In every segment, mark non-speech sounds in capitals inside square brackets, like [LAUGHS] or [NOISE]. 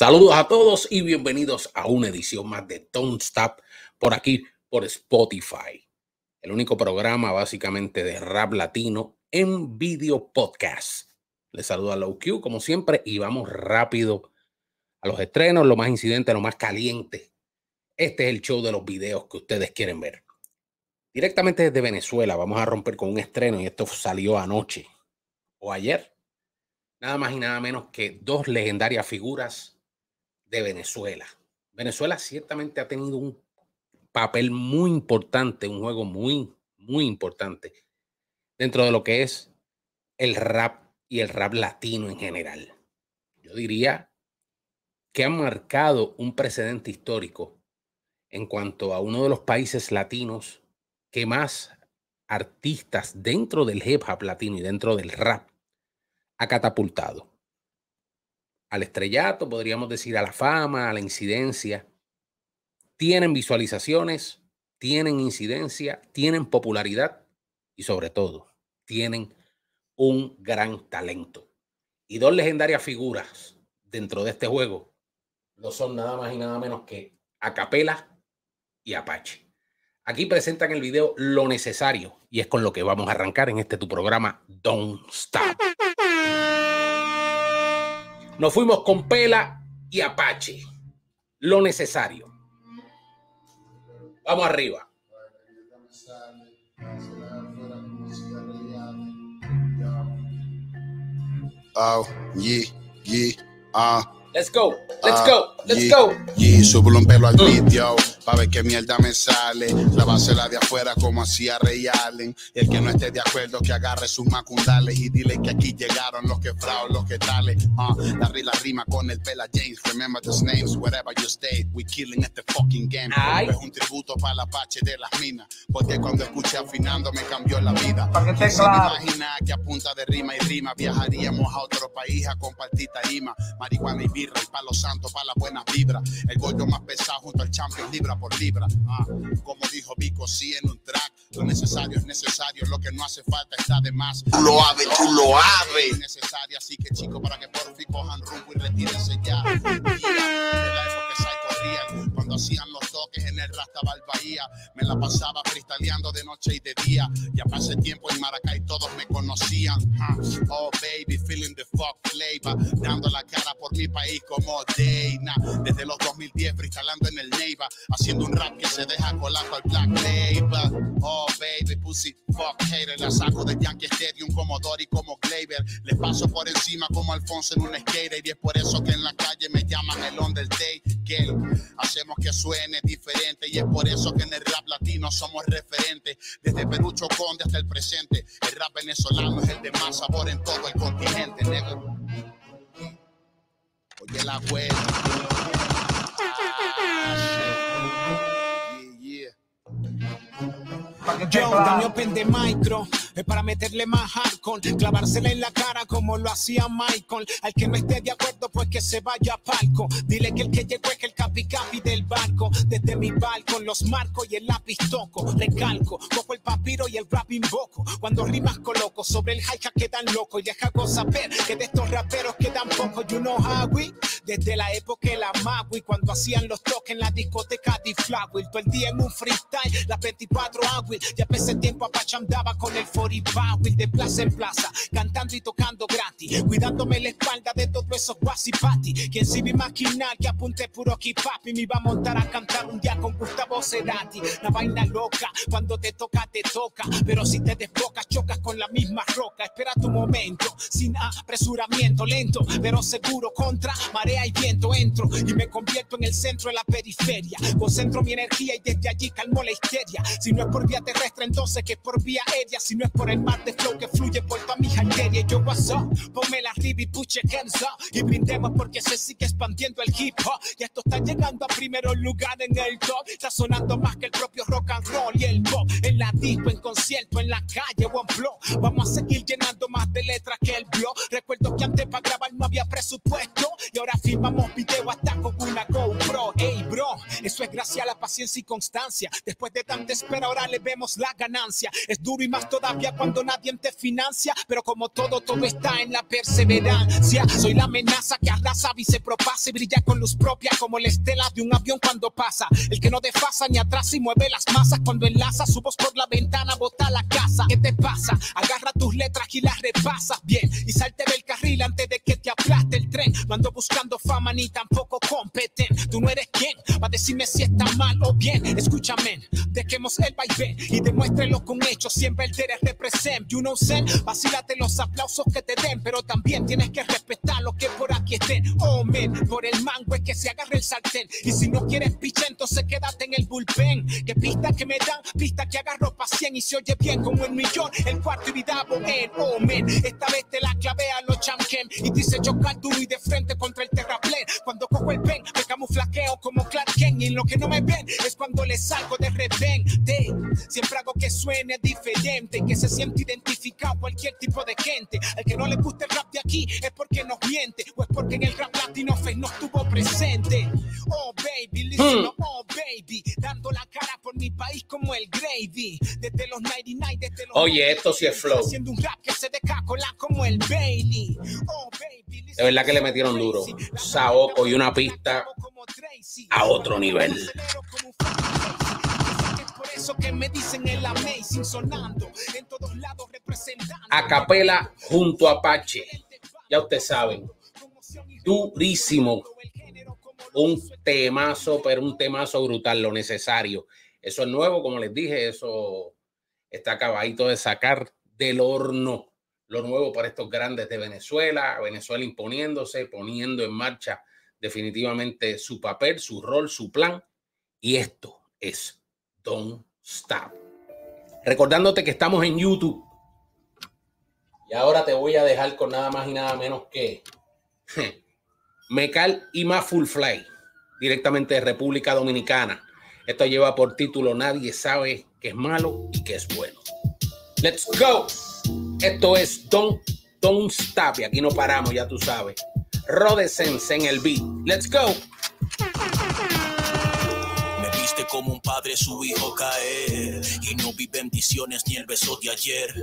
Saludos a todos y bienvenidos a una edición más de Don't Stop por aquí, por Spotify. El único programa básicamente de rap latino en video podcast. Les saluda Low Q como siempre y vamos rápido a los estrenos, lo más incidente, lo más caliente. Este es el show de los videos que ustedes quieren ver. Directamente desde Venezuela vamos a romper con un estreno y esto salió anoche o ayer. Nada más y nada menos que dos legendarias figuras de Venezuela. Venezuela ciertamente ha tenido un papel muy importante, un juego muy, muy importante dentro de lo que es el rap y el rap latino en general. Yo diría que ha marcado un precedente histórico en cuanto a uno de los países latinos que más artistas dentro del hip hop latino y dentro del rap ha catapultado al estrellato, podríamos decir a la fama, a la incidencia. Tienen visualizaciones, tienen incidencia, tienen popularidad y sobre todo tienen un gran talento. Y dos legendarias figuras dentro de este juego no son nada más y nada menos que Acapela y Apache. Aquí presentan el video lo necesario y es con lo que vamos a arrancar en este tu programa Don't Stop. Nos fuimos con Pela y Apache. Lo necesario. Vamos arriba. Let's go, let's go, let's go. Y subo un pelo al beat, yo, pa' ver qué mierda me sale. La base la de afuera como hacía Ray Allen. Y el que no esté de acuerdo que agarre sus macundales y dile que aquí llegaron los que fraud, los que tales. Uh, la, la rima con el pela James. Remember those names, wherever you stay. We killing este fucking game. Es un tributo para la pache de las minas. Porque cuando escuché afinando me cambió la vida. Para que claro. Imagina que a punta de rima y rima viajaríamos a otro país a compartir tarima. Marihuana y birra y palo santo para la buena vibra. El gollo más pesado junto al champion libra por libra. Ah, como dijo Vico, sí en un track. Lo necesario es necesario, lo que no hace falta está de más. Tú lo aves, tú lo aves. Es necesario, así que chicos, para que por fin cojan rumbo y retírense ya. Cuando hacían los toques en el Rastabal Bahía, me la pasaba cristaleando de noche y de día. Ya pasé tiempo en Maracay, todos me conocían. Ah, oh baby, dando la cara por mi país como Dana. Desde los 2010 freestylando en el Neiva, haciendo un rap que se deja colar al Black Label. Oh baby, pussy, fuck hater, la saco de Yankee Stadium como Dory, como Glaber. Les paso por encima como Alfonso en un skater y es por eso que en la calle me llaman el on hacemos que suene diferente y es por eso que en el rap latino somos referentes. Desde Perucho Conde hasta el presente, el rap venezolano es el de más sabor en todo el continente, negro. Oye la abuela. Yo, dame open de micro, es para meterle más hardcore, clavársela en la cara como lo hacía Michael. Al que no esté de acuerdo, pues que se vaya a palco. Dile que el que llegó es el capi capi del barco. Desde mi balcón los marco y el lápiz toco. Recalco, cojo el papiro y el rap invoco. Cuando rimas coloco sobre el hi-hat quedan loco y deja saber que de estos raperos quedan pocos. You know how we, desde la época de la Magui, cuando hacían los toques en la discoteca de Flywheel. Todo el día en un freestyle, las 24 agüil. Ya ese tiempo Apache andaba con el 40 Will de plaza en plaza, cantando y tocando gratis, cuidándome la espalda de todos esos guasipati. Quien si me imaginar que apunte puro hop y me iba a montar a cantar un día con Gustavo Cerati. La vaina loca, cuando te toca, te toca, pero si te desbocas, chocas con la misma roca. Espera tu momento, sin apresuramiento, lento, pero seguro contra marea y viento. Entro y me convierto en el centro de la periferia. Concentro mi energía y desde allí calmo la histeria. Si no es por vía terrestre, entonces que es por vía aérea. Si no es por el mar de flow que fluye por toda mi arterias. Yo, up? Ponme la arriba y puche hands. Y brindemos porque se sigue expandiendo el hip hop. Y esto está llegando a primero lugar en el top. Está sonando más que el propio rock and roll y el pop. En la disco, en concierto, en la calle o en flow. Vamos a seguir llenando más de letras que el blog. Recuerdo que antes para grabar no había presupuesto. Y ahora filmamos video hasta con una eso es gracias a la paciencia y constancia. Después de tanta espera, ahora le vemos la ganancia. Es duro y más todavía cuando nadie te financia, pero como todo, todo está en la perseverancia. Soy la amenaza que arrasa y se propasa y brilla con luz propia como la estela de un avión cuando pasa. El que no desfasa ni atrás y mueve las masas cuando enlaza su voz por la ventana, bota la casa. ¿Qué te pasa? Agarra tus letras y las repasas bien y salte del carril antes de que te aplaste el tren. No ando buscando fama ni tampoco competen. Tú no eres quien va a decirme si está mal o bien. Escúchame, dejemos el vaivén y demuéstrelo con hechos. Siempre el te represent. You know, sen, vacílate los aplausos que te den, pero también tienes que respetar lo que por aquí estén. Oh, por el mango es que se agarre el sartén. Y si no quieres piche, entonces quédate en el bullpen. Que pista que me dan, pista que agarro pa' cien y se oye bien como el millón. El cuarto y vida en oh, men, esta vez te la clave a los champions y dice chocar duro y de frente contra el terraplén. Cuando cojo el pen, me camuflaqueo como Clark Kent y lo que no me ven es cuando le salgo de repente. Siempre hago que suene diferente, que se siente identificado cualquier tipo de gente. Al que no le guste el rap de aquí es porque nos miente o es porque en el rap latino face no estuvo presente. Oh baby, listen, Hmm. oh baby, dando la cara por mi país como el gravy. Desde los 99, desde los Oye, esto sí es flow. Haciendo un rap que se decacola como el Bailey. Oh, baby, De verdad que le metieron duro. Saoco y una pista a otro nivel. Que me dicen el amazing sonando en todos lados representando. A capela junto a Apache. Ya ustedes saben. Durísimo. Un temazo, pero un temazo brutal, lo necesario. Eso es nuevo, como les dije, eso está acabadito de sacar del horno. Lo nuevo para estos grandes de Venezuela, Venezuela imponiéndose, poniendo en marcha definitivamente su papel, su rol, su plan. Y esto es Don't Stop. Recordándote que estamos en YouTube. Y ahora te voy a dejar con nada más y nada menos que [LAUGHS] Mecal y más Full Fly, directamente de República Dominicana. Esto lleva por título Nadie sabe que es malo y que es bueno. Let's go. Esto es Don't, Don't Stop. Aquí no paramos, ya tú sabes. Rodesense en el beat. Let's go. Como un padre su hijo caer y no vi bendiciones ni el beso de ayer.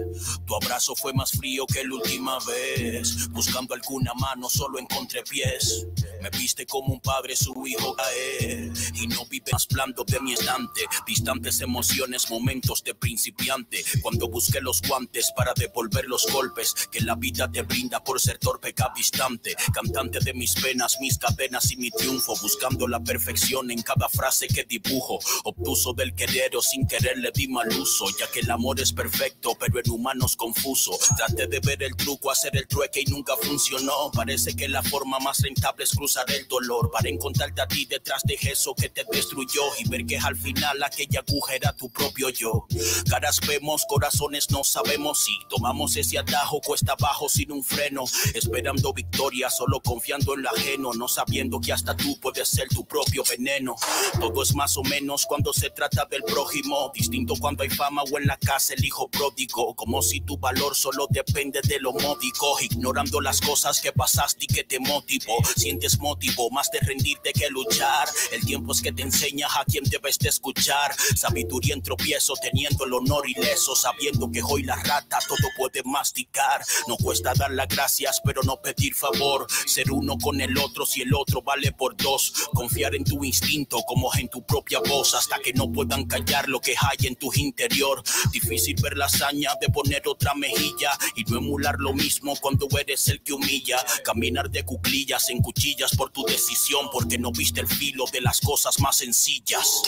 Tu abrazo fue más frío que la última vez. Buscando alguna mano solo encontré pies. Me viste como un padre su hijo caer y no vi más blando de mi estante. Distantes emociones, momentos de principiante. Cuando busqué los guantes para devolver los golpes que la vida te brinda por ser torpe capistante. Cantante de mis penas, mis cadenas y mi triunfo. Buscando la perfección en cada frase que dibujo. Obtuso del querer o sin querer le di mal uso. Ya que el amor es perfecto, pero en humanos confuso. Traté de ver el truco, hacer el trueque y nunca funcionó. Parece que la forma más rentable es cruzar el dolor. Para encontrarte a ti detrás de eso que te destruyó. Y ver que al final aquella aguja era tu propio yo. Caras vemos, corazones no sabemos si tomamos ese atajo cuesta abajo sin un freno. Esperando victoria, solo confiando en lo ajeno. No sabiendo que hasta tú puedes ser tu propio veneno. Todo es más o menos cuando se trata del prójimo. Distinto cuando hay fama o en la casa el hijo pródigo. Como si tu valor solo depende de lo módico. Ignorando las cosas que pasaste y que te motivó. Sientes motivo más de rendirte que luchar. El tiempo es que te enseña a quien debes de escuchar. Sabiduría en tropiezo, teniendo el honor ileso. Sabiendo que hoy la rata todo puede masticar. No cuesta dar las gracias, pero no pedir favor. Ser uno con el otro si el otro vale por dos. Confiar en tu instinto como en tu propia voz. Hasta que no puedan callar lo que hay en tu interior. Difícil ver la hazaña de poner otra mejilla y no emular lo mismo cuando eres el que humilla. Caminar de cuclillas en cuchillas por tu decisión, porque no viste el filo de las cosas más sencillas.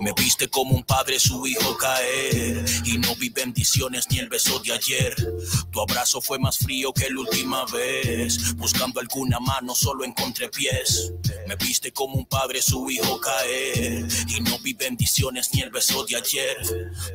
Me viste como un padre su hijo caer y no vi bendiciones ni el beso de ayer. Tu abrazo fue más frío que la última vez. Buscando alguna mano solo encontré pies. Me viste como un padre su hijo caer y no vi bendiciones ni el beso de ayer.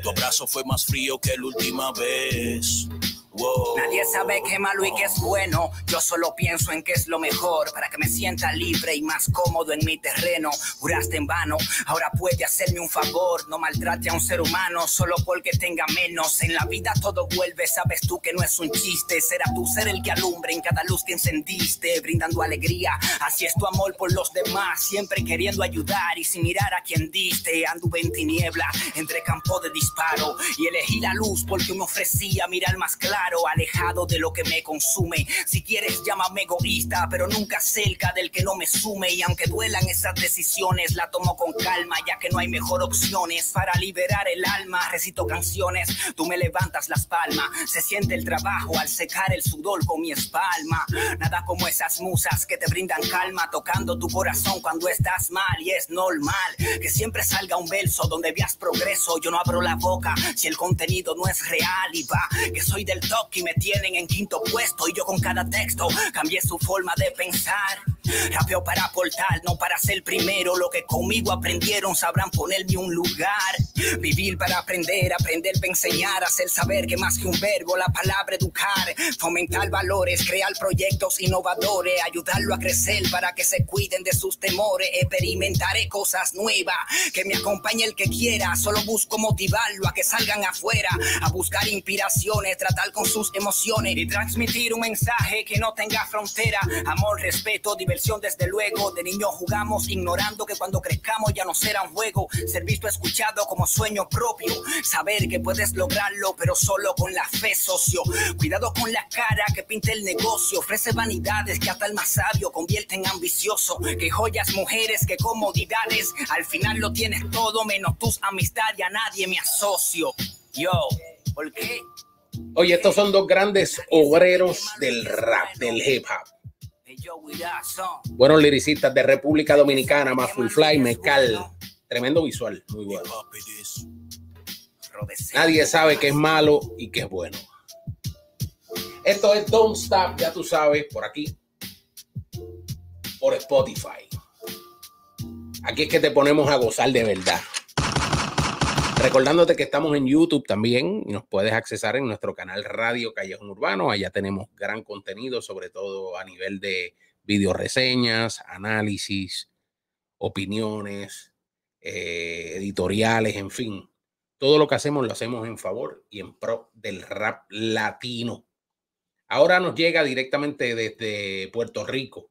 Tu abrazo fue más frío que la última vez. Nadie sabe qué malo y qué es bueno. Yo solo pienso en qué es lo mejor para que me sienta libre y más cómodo en mi terreno. Juraste en vano, ahora puede hacerme un favor. No maltrate a un ser humano solo porque tenga menos. En la vida todo vuelve, sabes tú que no es un chiste. Será tú ser el que alumbre en cada luz que encendiste, brindando alegría. Así es tu amor por los demás, siempre queriendo ayudar y sin mirar a quien diste. Anduve en tiniebla, entre campo de disparo y elegí la luz porque me ofrecía mirar más claro, alejado de lo que me consume. Si quieres, llámame egoísta, pero nunca cerca del que no me sume. Y aunque duelan esas decisiones, la tomo con calma, ya que no hay mejor opciones para liberar el alma. Recito canciones, tú me levantas las palmas. Se siente el trabajo al secar el sudor con mi espalda. Nada como esas musas que te brindan calma, tocando tu corazón cuando estás mal. Y es normal que siempre salga un verso donde veas progreso. Yo no abro la boca si el contenido no es real. Y va, que soy del y me tienen en quinto puesto. Y yo con cada texto cambié su forma de pensar. Rapeo para aportar, no para ser primero. Lo que conmigo aprendieron sabrán ponerme un lugar. Vivir para aprender, aprender para enseñar, hacer saber que más que un verbo, la palabra educar. Fomentar valores, crear proyectos innovadores, ayudarlo a crecer para que se cuiden de sus temores. Experimentaré cosas nuevas, que me acompañe el que quiera. Solo busco motivarlo a que salgan afuera, a buscar inspiraciones, tratar con sus emociones y transmitir un mensaje que no tenga frontera. Amor, respeto, diversión desde luego. De niño jugamos ignorando que cuando crezcamos ya no será un juego. Ser visto, escuchado como sueño propio. Saber que puedes lograrlo, pero solo con la fe, socio. Cuidado con la cara que pinta el negocio. Ofrece vanidades que hasta el más sabio convierte en ambicioso. Que joyas, mujeres, que comodidades. Al final lo tienes todo menos tus amistades y a nadie me asocio. Yo, ¿por qué? Oye, estos son dos grandes obreros del rap, del hip hop. Buenos liricistas de República Dominicana, más Full Fly, Mezcal. Tremendo visual, muy bueno. Nadie sabe qué es malo y qué es bueno. Esto es Don't Stop, ya tú sabes, por aquí, por Spotify. Aquí es que te ponemos a gozar de verdad. Recordándote que estamos en YouTube también y nos puedes accesar en nuestro canal Radio Callejón Urbano. Allá tenemos gran contenido, sobre todo a nivel de video reseñas, análisis, opiniones, eh, editoriales, en fin. Todo lo que hacemos lo hacemos en favor y en pro del rap latino. Ahora nos llega directamente desde Puerto Rico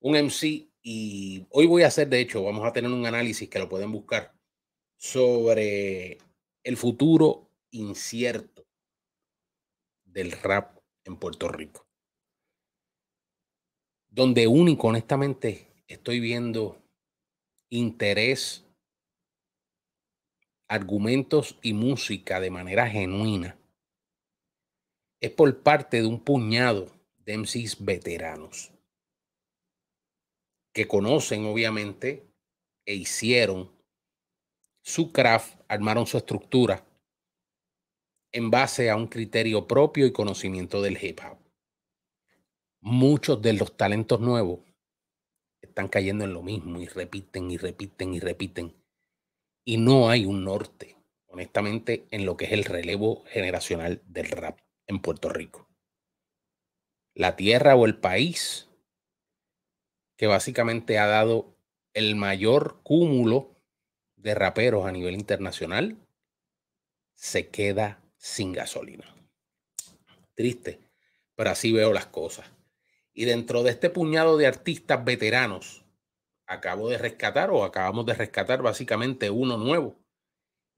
un MC y hoy voy a hacer, de hecho, vamos a tener un análisis que lo pueden buscar sobre el futuro incierto del rap en Puerto Rico. Donde único, honestamente, estoy viendo interés, argumentos y música de manera genuina es por parte de un puñado de MCs veteranos que conocen obviamente e hicieron su craft, armaron su estructura en base a un criterio propio y conocimiento del hip hop. Muchos de los talentos nuevos están cayendo en lo mismo y repiten y repiten y repiten. Y no hay un norte, honestamente, en lo que es el relevo generacional del rap en Puerto Rico. La tierra o el país que básicamente ha dado el mayor cúmulo de raperos a nivel internacional se queda sin gasolina. Triste, pero así veo las cosas. Y dentro de este puñado de artistas veteranos, acabo de rescatar o acabamos de rescatar básicamente uno nuevo.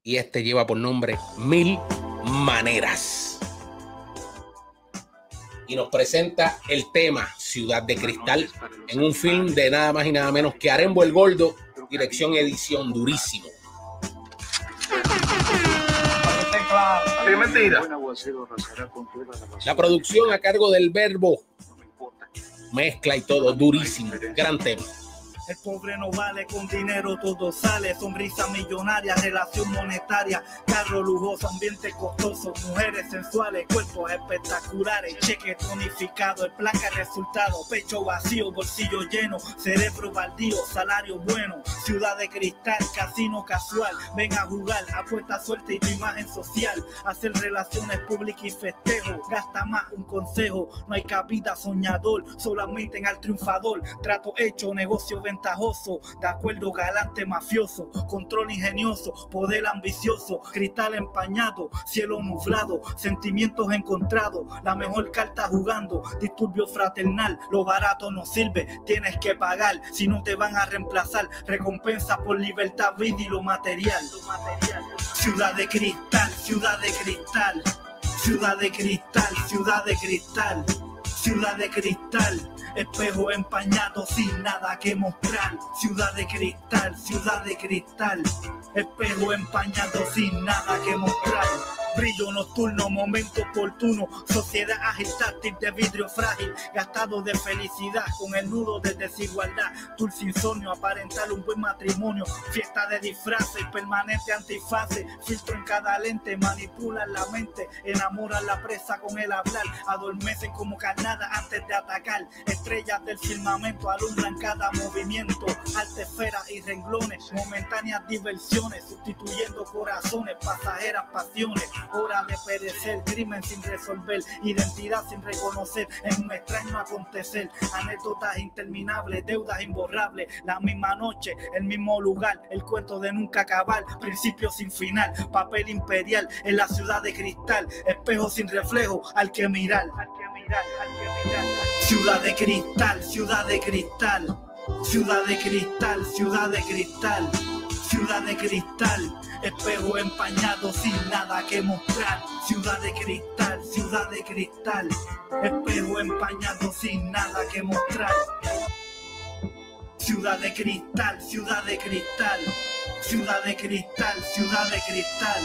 Y este lleva por nombre Mil Maneras. Y nos presenta el tema Ciudad de Cristal en un film de nada más y nada menos que Arembo el Gordo dirección, edición, durísimo. La producción a cargo del verbo, mezcla y todo, durísimo, gran tema. El pobre no vale, con dinero todo sale. Sonrisa millonaria, relación monetaria, carro lujoso, ambiente costoso, mujeres sensuales, cuerpos espectaculares, cheque tonificado, el placa resultado, pecho vacío, bolsillo lleno, cerebro baldío, salario bueno, ciudad de cristal, casino casual, ven a jugar, apuesta suerte y tu imagen social, hacer relaciones públicas y festejo, gasta más un consejo, no hay cabida soñador, solamente en al triunfador, trato hecho, negocio ventajoso, de acuerdo galante mafioso, control ingenioso, poder ambicioso, cristal empañado, cielo nublado, sentimientos encontrados, la mejor carta jugando, disturbio fraternal, lo barato no sirve, tienes que pagar, si no te van a reemplazar, recompensa por libertad, vida y lo material. Lo material. Ciudad de cristal, ciudad de cristal, ciudad de cristal, ciudad de cristal, ciudad de cristal. Espejo empañado sin nada que mostrar. Ciudad de cristal, ciudad de cristal. Espejo empañado sin nada que mostrar. Brillo nocturno, momento oportuno. Sociedad ágil, táctil de vidrio frágil. Gastado de felicidad con el nudo de desigualdad. Dulce insomnio, aparentar un buen matrimonio. Fiesta de disfraces, permanente antifase. Filtro en cada lente, manipulan la mente. Enamoran la presa con el hablar. Adormecen como carnada antes de atacar. Estrellas del firmamento alumbran cada movimiento. Artesferas y renglones, momentáneas diversiones. Sustituyendo corazones, pasajeras pasiones. Hora de perecer, crimen sin resolver, identidad sin reconocer, en un extraño acontecer, anécdotas interminables, deudas imborrables, la misma noche, el mismo lugar, el cuento de nunca acabar, principio sin final, papel imperial en la ciudad de cristal, espejo sin reflejo, al que mirar, al que mirar, al que mirar. Ciudad de cristal, ciudad de cristal, ciudad de cristal, ciudad de cristal, ciudad de cristal. Espejo empañado sin nada que mostrar. Ciudad de cristal, ciudad de cristal. Espejo empañado sin nada que mostrar. Ciudad de cristal, ciudad de cristal. Ciudad de cristal, ciudad de cristal.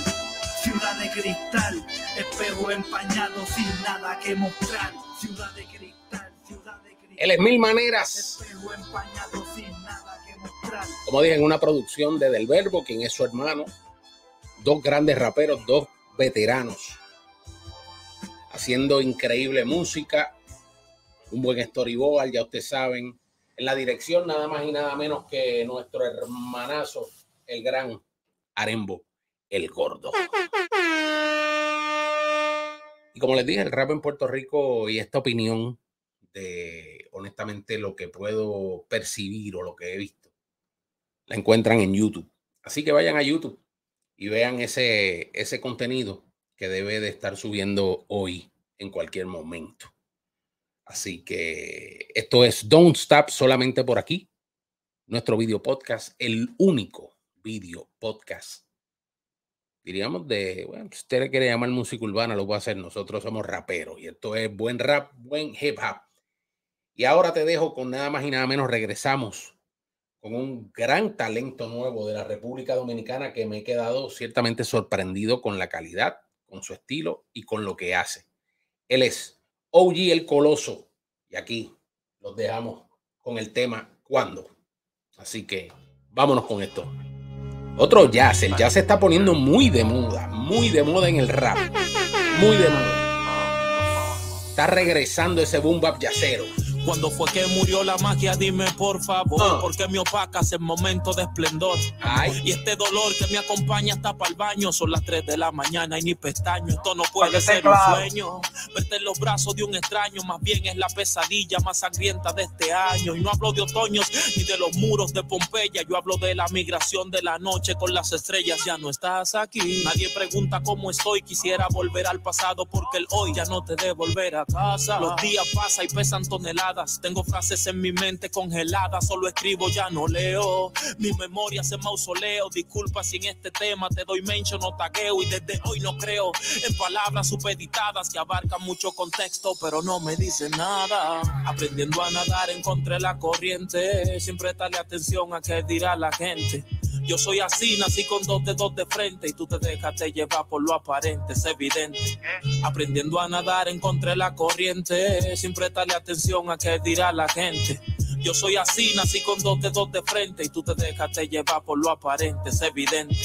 Ciudad de cristal. Espejo empañado sin nada que mostrar. Ciudad de cristal, ciudad de cristal. Él es mil maneras. Espejo empañado sin. Como dije, en una producción de Del Verbo, quien es su hermano. Dos grandes raperos, dos veteranos. Haciendo increíble música. Un buen storyboard, ya ustedes saben. En la dirección, nada más y nada menos que nuestro hermanazo, el gran Arembo, el gordo. Y como les dije, el rap en Puerto Rico y esta opinión de honestamente lo que puedo percibir o lo que he visto, la encuentran en YouTube. Así que vayan a YouTube y vean ese, ese contenido que debe de estar subiendo hoy en cualquier momento. Así que esto es Don't Stop solamente por aquí. Nuestro video podcast, el único video podcast. Diríamos de, bueno, si usted le quiere llamar música urbana, lo puede hacer. Nosotros somos raperos y esto es buen rap, buen hip hop. Y ahora te dejo con nada más y nada menos. Regresamos con un gran talento nuevo de la República Dominicana que me he quedado ciertamente sorprendido con la calidad, con su estilo y con lo que hace. Él es OG el Coloso. Y aquí los dejamos con el tema ¿Cuándo? Así que vámonos con esto. Otro jazz. El jazz se está poniendo muy de moda. Muy de moda en el rap. Muy de moda. Está regresando ese boom bap. Cuando fue que murió la magia, dime por favor, Ah. porque me opacas en momento de esplendor. Ay. Y este dolor que me acompaña hasta para el baño, son las 3 de la mañana y ni pestaño. Esto no puede ser un sueño. Verte en los brazos de un extraño, más bien es la pesadilla más sangrienta de este año. Y no hablo de otoños ni de los muros de Pompeya, yo hablo de la migración de la noche con las estrellas. Ya no estás aquí. Nadie pregunta cómo estoy, quisiera volver al pasado porque el hoy ya no te debe volver a casa. Los días pasan y pesan toneladas. Tengo frases en mi mente congeladas, solo escribo, ya no leo. Mi memoria se mausoleo. Disculpa si en este tema te doy mention o tagueo y desde hoy no creo en palabras supeditadas que abarcan mucho contexto, pero no me dicen nada. Aprendiendo a nadar encontré la corriente. Siempre dale atención a qué dirá la gente. Yo soy así, nací con dos dedos de frente y tú te dejaste llevar por lo aparente, es evidente. Aprendiendo a nadar encontré la corriente. Siempre dale atención a qué dirá la gente. Yo soy así, nací con dos dedos de frente y tú te dejaste llevar por lo aparente, es evidente.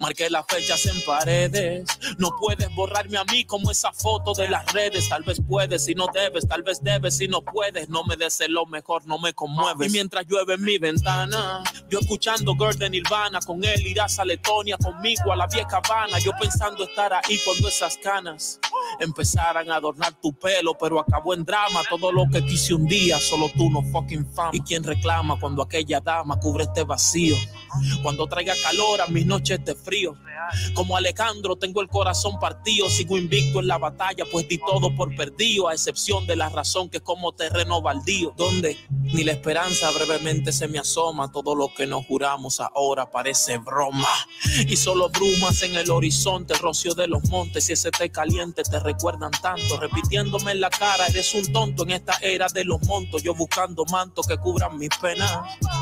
Marqué las fechas en paredes. No puedes borrarme a mí como esa foto de las redes. Tal vez puedes si no debes, tal vez debes si no puedes. No me des lo mejor, no me conmueves. Y mientras llueve en mi ventana, yo escuchando Girl de Nirvana. Con él irás a Letonia, conmigo a la vieja Habana. Yo pensando estar ahí cuando esas canas empezaran a adornar tu pelo, pero acabó en drama. Todo lo que quise un día, solo tú no fucking fama. Y quien reclama cuando aquella dama cubre este vacío. Cuando traiga calor a mis noches de frío. Como Alejandro, tengo el corazón partido. Sigo invicto en la batalla, pues di todo por perdido. A excepción de la razón que es como terreno baldío. Donde ni la esperanza brevemente se me asoma. Todo lo que nos juramos ahora parece broma. Y solo brumas en el horizonte, rocio de los montes. Si ese te caliente, te recuerdan tanto. Repitiéndome en la cara, eres un tonto en esta era de los montos. Yo buscando mantos que cubran mis penas.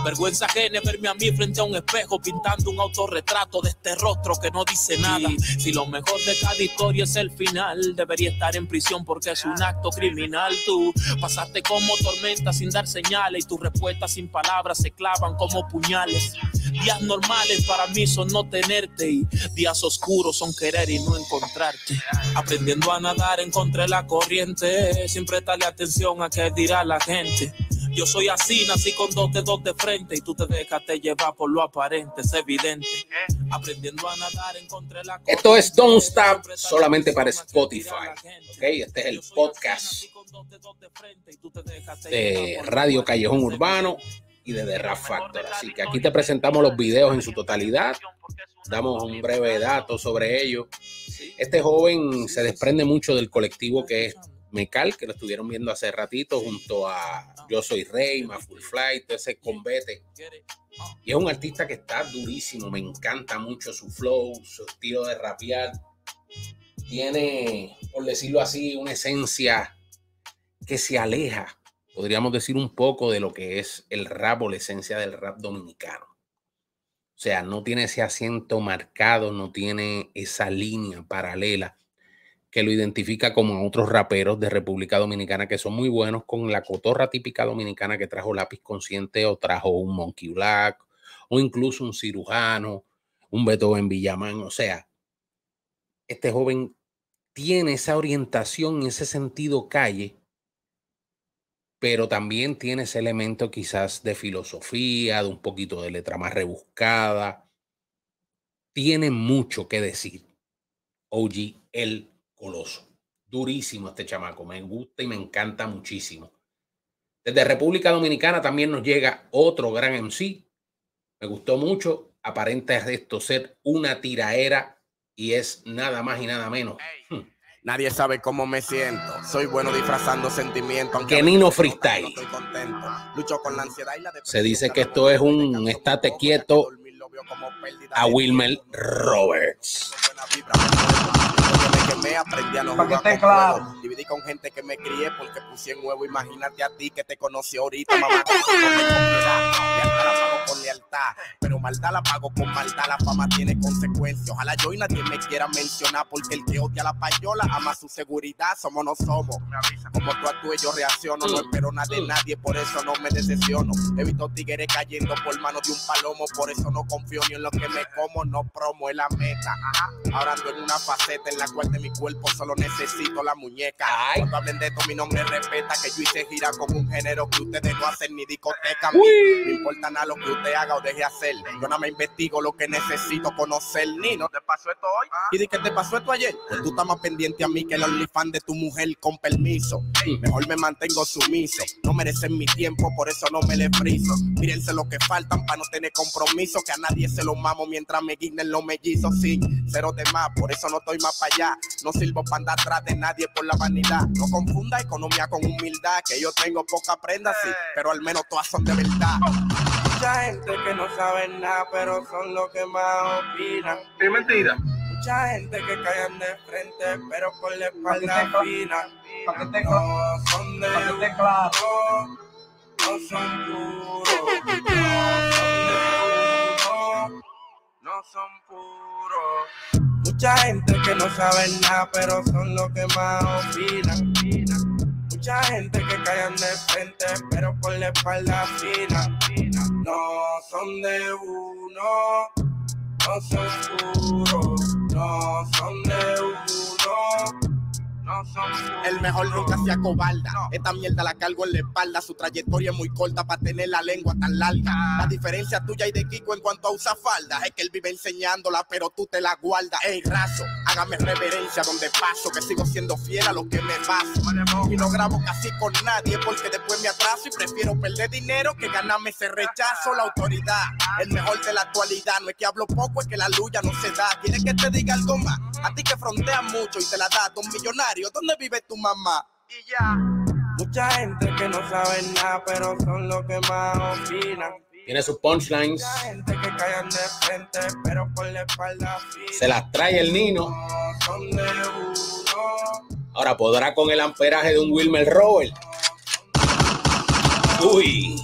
Vergüenza ajena verme a mí frente a un espejo pintando un autorretrato de este rostro que no dice nada. Si lo mejor de cada historia es el final, debería estar en prisión porque es un acto criminal. Tú pasaste como tormenta sin dar señales y tus respuestas sin palabras se clavan como puñales. Días normales para mí son no tenerte y días oscuros son querer y no encontrarte. Aprendiendo a nadar en contra de la corriente, siempre dale atención a qué dirá la gente. Yo soy así, nací con dos dedos de frente y tú te dejaste llevar por lo aparente, es evidente. Aprendiendo a nadar en contra de la corriente. Esto es Don't Stop solamente para Spotify. Ok, este es el podcast de Radio Callejón Urbano y de The Rap Factor. Así que aquí te presentamos los videos en su totalidad. Damos un breve dato sobre ello. Este joven se desprende mucho del colectivo que es Mecal, que lo estuvieron viendo hace ratito junto a Yo Soy Rey, Full Flight, todo ese combate. Y es un artista que está durísimo, me encanta mucho su flow, su estilo de rapear. Tiene, por decirlo así, una esencia que se aleja, podríamos decir un poco de lo que es el rap o la esencia del rap dominicano. O sea, no tiene ese asiento marcado, no tiene esa línea paralela que lo identifica como otros raperos de República Dominicana que son muy buenos con la cotorra típica dominicana que trajo Lápiz Consciente o trajo un Monkey Black o incluso un cirujano, un Beethoven Villamán. O sea, este joven tiene esa orientación, ese sentido calle, pero también tiene ese elemento quizás de filosofía, de un poquito de letra más rebuscada. Tiene mucho que decir. OG, el coloso. Durísimo este chamaco. Me gusta y me encanta muchísimo. Desde República Dominicana también nos llega otro gran MC. Me gustó mucho. Aparenta esto ser una tiraera y es nada más y nada menos. Hmm. Nadie sabe cómo me siento. Soy bueno disfrazando sentimientos. Que Nino Freestyle. Estoy contento. Lucho con la ansiedad y la Se dice que esto es un estate quieto a Wilmer Roberts. Que me aprendí a no jugar con claro. Dividí con gente que me crié porque puse en huevo. Imagínate a ti que te conocí ahorita, mamá. Lealtad pero maldad la pago con maldad. La fama tiene consecuencias. Ojalá yo y nadie me quiera mencionar porque el que odia la payola ama su seguridad. Somos no somos. Como tú actúes, yo reacciono. No espero nada de nadie, por eso no me decepciono. He visto tigres cayendo por manos de un palomo, por eso no confío ni en lo que me como. No promo es la meta. Ahora ando en una faceta en la cual de mi cuerpo solo necesito la muñeca. Cuando hablen de esto, mi nombre respeta que yo hice gira con un género que ustedes no hacen ni discoteca. No importa nada lo que usted haga o deje hacer. Yo nada me investigo lo que necesito conocer. Ni no te pasó esto hoy. Y di que te pasó esto ayer. Pues tú estás más pendiente a mí que el OnlyFans de tu mujer con permiso. Mejor me mantengo sumiso. No merecen mi tiempo, por eso no me le friso. Mírense lo que faltan para no tener compromiso. Que a nadie se lo mamo mientras me guinen los mellizos. Sí, cero de más, por eso no estoy más para allá. No sirvo para andar atrás de nadie por la vanidad. No confunda economía con humildad. Que yo tengo poca prenda, sí, pero al menos todas son de verdad. Mucha gente que no sabe nada, pero son los que más opinan. Es mentira. Mucha gente que caen de frente, pero por la espalda fina. No son de claro. No son puros. No son puros. Mucha gente que no sabe nada, pero son los que más opinan. Mucha gente que caen de frente, pero por la espalda fina. No son de uno, no son puros, no son de uno. El mejor nunca se acobarda. Esta mierda la cargo en la espalda. Su trayectoria es muy corta para tener la lengua tan larga. La diferencia tuya y de Kiko en cuanto a usar falda es que él vive enseñándola, pero tú te la guardas. Ey, raso, hágame reverencia donde paso, que sigo siendo fiel a lo que me paso. Y no grabo casi con nadie porque después me atraso y prefiero perder dinero que ganarme ese rechazo. La autoridad, el mejor de la actualidad. No es que hablo poco, es que la lucha no se da. ¿Quieres que te diga algo más? A ti que fronteas mucho y te la da don millonario ¿Dónde vive tu mamá? Y ya. Mucha gente que no sabe nada, pero son los que más opinan. Tiene sus punchlines. Mucha gente que caen de frente, pero por la espalda fina. Se las trae el Nino. No son de uno. Ahora podrá con el amperaje de un Wilmer Robert. Uy,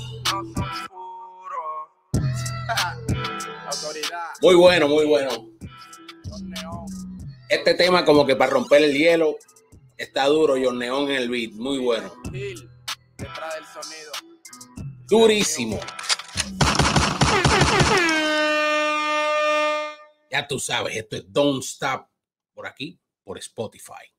muy bueno, muy bueno. Este tema como que para romper el hielo está duro. John Neón en el beat, muy bueno. Detrás del sonido. Durísimo. Ya tú sabes, esto es Don't Stop por aquí, por Spotify.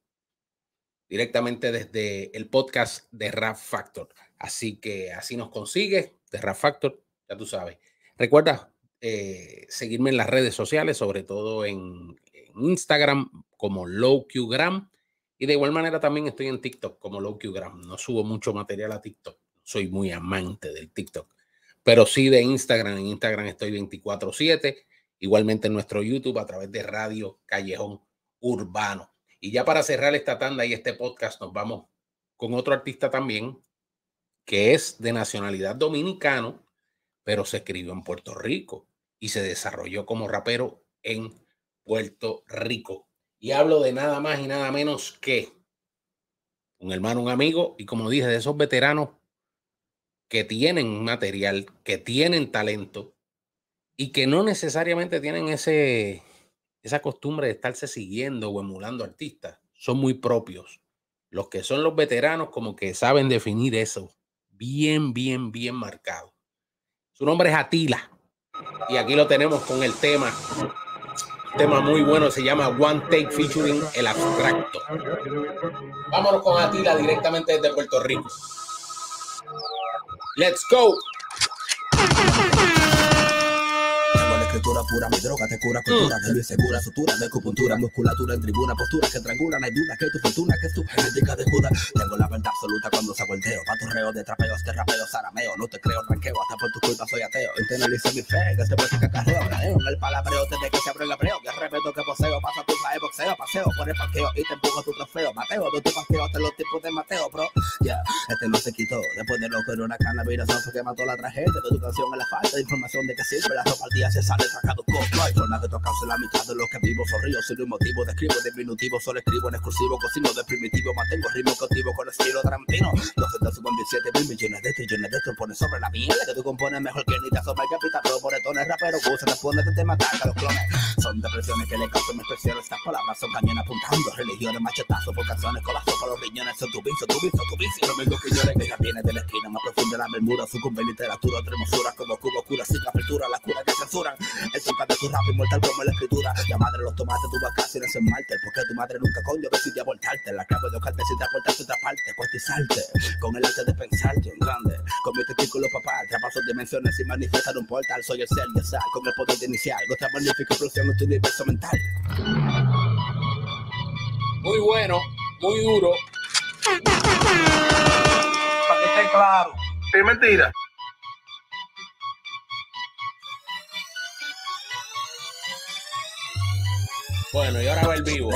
Directamente desde el podcast de Rap Factor. Así que así nos consigues de Rap Factor, ya tú sabes. Recuerda eh, seguirme en las redes sociales, sobre todo en, en Instagram como LowQgram. Y de igual manera también estoy en TikTok como LowQgram. No subo mucho material a TikTok. Soy muy amante del TikTok. Pero sí de Instagram. En Instagram estoy 24/7. Igualmente en nuestro YouTube a través de Radio Callejón Urbano. Y ya para cerrar esta tanda y este podcast nos vamos con otro artista también que es de nacionalidad dominicano, pero se escribió en Puerto Rico y se desarrolló como rapero en Puerto Rico. Y hablo de nada más y nada menos que un hermano, un amigo, y como dije, de esos veteranos que tienen material, que tienen talento y que no necesariamente tienen ese, esa costumbre de estarse siguiendo o emulando artistas. Son muy propios. Los que son los veteranos como que saben definir eso bien, bien, bien marcado. Su nombre es Atila. Y aquí lo tenemos con el tema tema muy bueno, se llama One Take featuring El Abstracto. Vámonos con Atila directamente desde Puerto Rico. Let's go. Pura, mi droga te cura, cultura de luz segura, sutura de acupuntura, musculatura en tribuna, postura que tranguran, hay duda que tu fortuna, que es tu genética de Judas. Tengo la verdad absoluta cuando saco el teo, paturreo de trapeos, que rapeo, zarameo, no te creo, ranqueo, hasta por tu culpa soy ateo. Internalizo mi fe, que se puede que carreo, graneo, en el palabreo, desde que se abre el abreo, que respeto que poseo, pasa tu de boxeo, paseo por el parqueo y te empujo tu trofeo, Mateo, de tu paseo hasta los tipos de Mateo, bro. Ya, este no se quitó, después de loco en una cannabinación fue que mató la tragedia de tu canción en la falta de información de que sirve la ropa al día se sale sacado no hay forma de tocarse la mitad de los que vivo. Sonrío sin un motivo describo diminutivo. Solo escribo en exclusivo cocino de primitivo. Mantengo ritmo cautivo con estilo Tarantino. 257 mil millones de trillones de pone sobre la mierda que tú compones mejor que ni te asoma el capital todo moretones rapero que se responde de tema ataca a los clones. Son depresiones que le causan expresión estas palabras son cañones apuntando. Religiones machetazo por canciones colapso con los riñones. Son tu vicio tu vicio tu vicio. Domingo que llores que viene de la esquina más profunda la bermuda sucumbe literatura otra hermosura como cubo cura sin apertura las curas que censuran. el de tu rap inmortal como la escritura. La madre los tomates tu vacaciones en Marte porque tu madre nunca coño decidió abortarte la clave de ojarte sin aportarte otra parte cuestizarte con el arte de pensarte en grande. Con mi testículo papá traspaso dimensiones y manifestar un portal. Soy el ser de sal con el poder de iniciar. Otra magnífica explosión en tu universo mental. Muy bueno, muy duro. Para que esté claro. Es mentira. Bueno, y ahora va el vivo.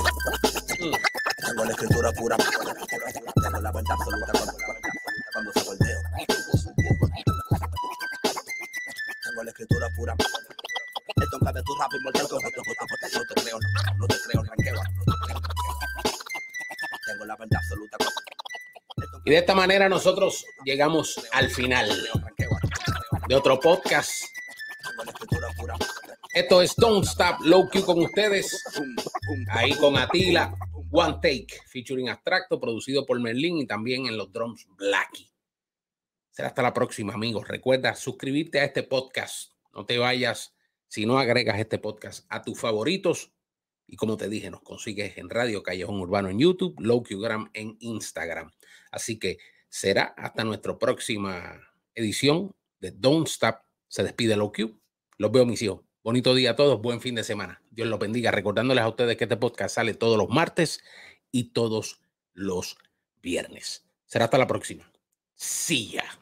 Tengo la escritura pura tengo la verdad absoluta cuando, el dedo tengo la escritura pura el tonka de tu rap inmortal con otro no te creo no te creo ranqueo tengo la verdad absoluta Y de esta manera nosotros llegamos al final de otro podcast. Esto es Don't Stop Low Q con ustedes. Ahí con Atila. One Take, featuring Abstracto, producido por Merlin y también en los drums Blacky. Será hasta la próxima, amigos. Recuerda suscribirte a este podcast. No te vayas si no agregas este podcast a tus favoritos. Y como te dije, nos consigues en Radio Callejón Urbano en YouTube, Lowqgram en Instagram. Así que será hasta nuestra próxima edición de Don't Stop. Se despide LowQ. Los veo, mis hijos. Bonito día a todos, buen fin de semana. Dios los bendiga. Recordándoles a ustedes que este podcast sale todos los martes y todos los viernes. Será hasta la próxima. Sí ya.